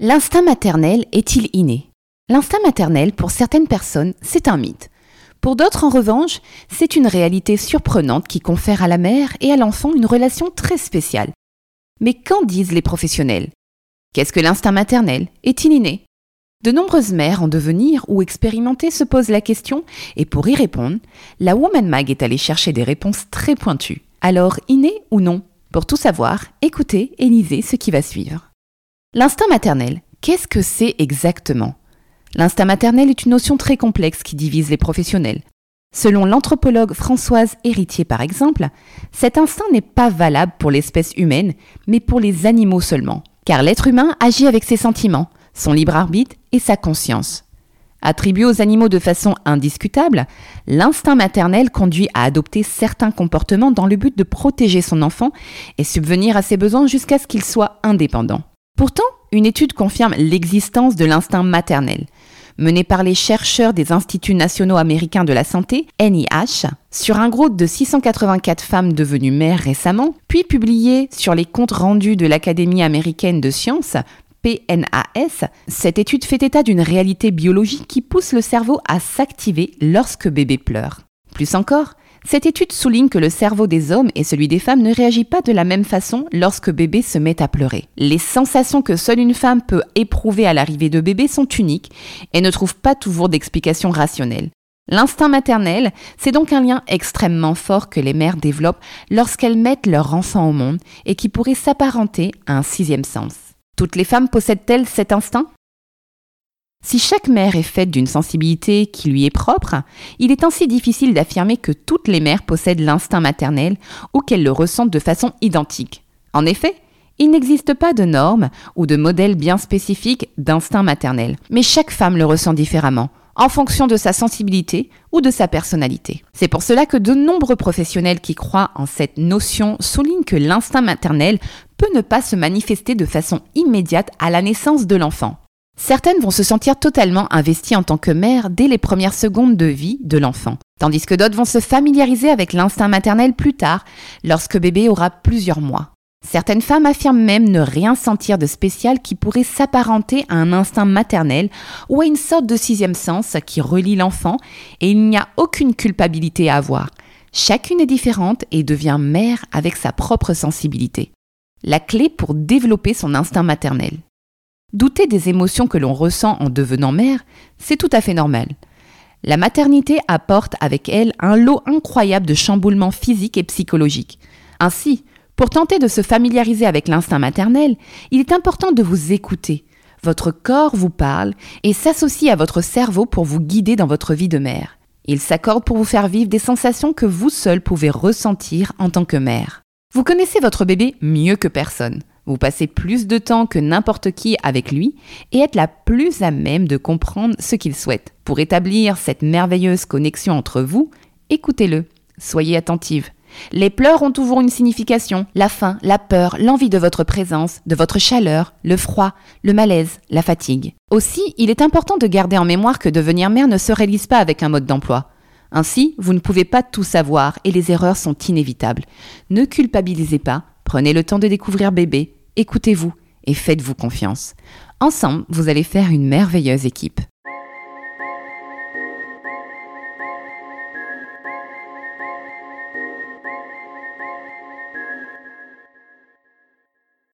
L'instinct maternel est-il inné? L'instinct maternel, pour certaines personnes, c'est un mythe. Pour d'autres, en revanche, c'est une réalité surprenante qui confère à la mère et à l'enfant une relation très spéciale. Mais qu'en disent les professionnels? Qu'est-ce que l'instinct maternel? Est-il inné? De nombreuses mères en devenir ou expérimentées se posent la question, et pour y répondre, la Woman Mag est allée chercher des réponses très pointues. Alors, inné ou non? Pour tout savoir, écoutez et lisez ce qui va suivre. L'instinct maternel, qu'est-ce que c'est exactement? L'instinct maternel est une notion très complexe qui divise les professionnels. Selon l'anthropologue Françoise Héritier par exemple, cet instinct n'est pas valable pour l'espèce humaine, mais pour les animaux seulement, car l'être humain agit avec ses sentiments, son libre arbitre et sa conscience. Attribué aux animaux de façon indiscutable, l'instinct maternel conduit à adopter certains comportements dans le but de protéger son enfant et subvenir à ses besoins jusqu'à ce qu'il soit indépendant. Pourtant, une étude confirme l'existence de l'instinct maternel, menée par les chercheurs des Instituts nationaux américains de la santé, NIH, sur un groupe de 684 femmes devenues mères récemment, puis publiée sur les comptes rendus de l'Académie américaine de sciences, PNAS, cette étude fait état d'une réalité biologique qui pousse le cerveau à s'activer lorsque bébé pleure. Plus encore, cette étude souligne que le cerveau des hommes et celui des femmes ne réagit pas de la même façon lorsque bébé se met à pleurer. Les sensations que seule une femme peut éprouver à l'arrivée de bébé sont uniques et ne trouvent pas toujours d'explication rationnelle. L'instinct maternel, c'est donc un lien extrêmement fort que les mères développent lorsqu'elles mettent leur enfant au monde et qui pourrait s'apparenter à un sixième sens. Toutes les femmes possèdent-elles cet instinct? Si chaque mère est faite d'une sensibilité qui lui est propre, il est ainsi difficile d'affirmer que toutes les mères possèdent l'instinct maternel ou qu'elles le ressentent de façon identique. En effet, il n'existe pas de normes ou de modèle bien spécifique d'instinct maternel, mais chaque femme le ressent différemment, en fonction de sa sensibilité ou de sa personnalité. C'est pour cela que de nombreux professionnels qui croient en cette notion soulignent que l'instinct maternel peut ne pas se manifester de façon immédiate à la naissance de l'enfant. Certaines vont se sentir totalement investies en tant que mère dès les premières secondes de vie de l'enfant, tandis que d'autres vont se familiariser avec l'instinct maternel plus tard, lorsque bébé aura plusieurs mois. Certaines femmes affirment même ne rien sentir de spécial qui pourrait s'apparenter à un instinct maternel ou à une sorte de sixième sens qui relie l'enfant et il n'y a aucune culpabilité à avoir. Chacune est différente et devient mère avec sa propre sensibilité. La clé pour développer son instinct maternel. Douter des émotions que l'on ressent en devenant mère, c'est tout à fait normal. La maternité apporte avec elle un lot incroyable de chamboulements physiques et psychologiques. Ainsi, pour tenter de se familiariser avec l'instinct maternel, il est important de vous écouter. Votre corps vous parle et s'associe à votre cerveau pour vous guider dans votre vie de mère. Il s'accorde pour vous faire vivre des sensations que vous seul pouvez ressentir en tant que mère. Vous connaissez votre bébé mieux que personne. Vous passez plus de temps que n'importe qui avec lui et êtes la plus à même de comprendre ce qu'il souhaite. Pour établir cette merveilleuse connexion entre vous, écoutez-le, soyez attentive. Les pleurs ont toujours une signification, la faim, la peur, l'envie de votre présence, de votre chaleur, le froid, le malaise, la fatigue. Aussi, il est important de garder en mémoire que devenir mère ne se réalise pas avec un mode d'emploi. Ainsi, vous ne pouvez pas tout savoir et les erreurs sont inévitables. Ne culpabilisez pas, prenez le temps de découvrir bébé, écoutez-vous et faites-vous confiance. Ensemble, vous allez faire une merveilleuse équipe.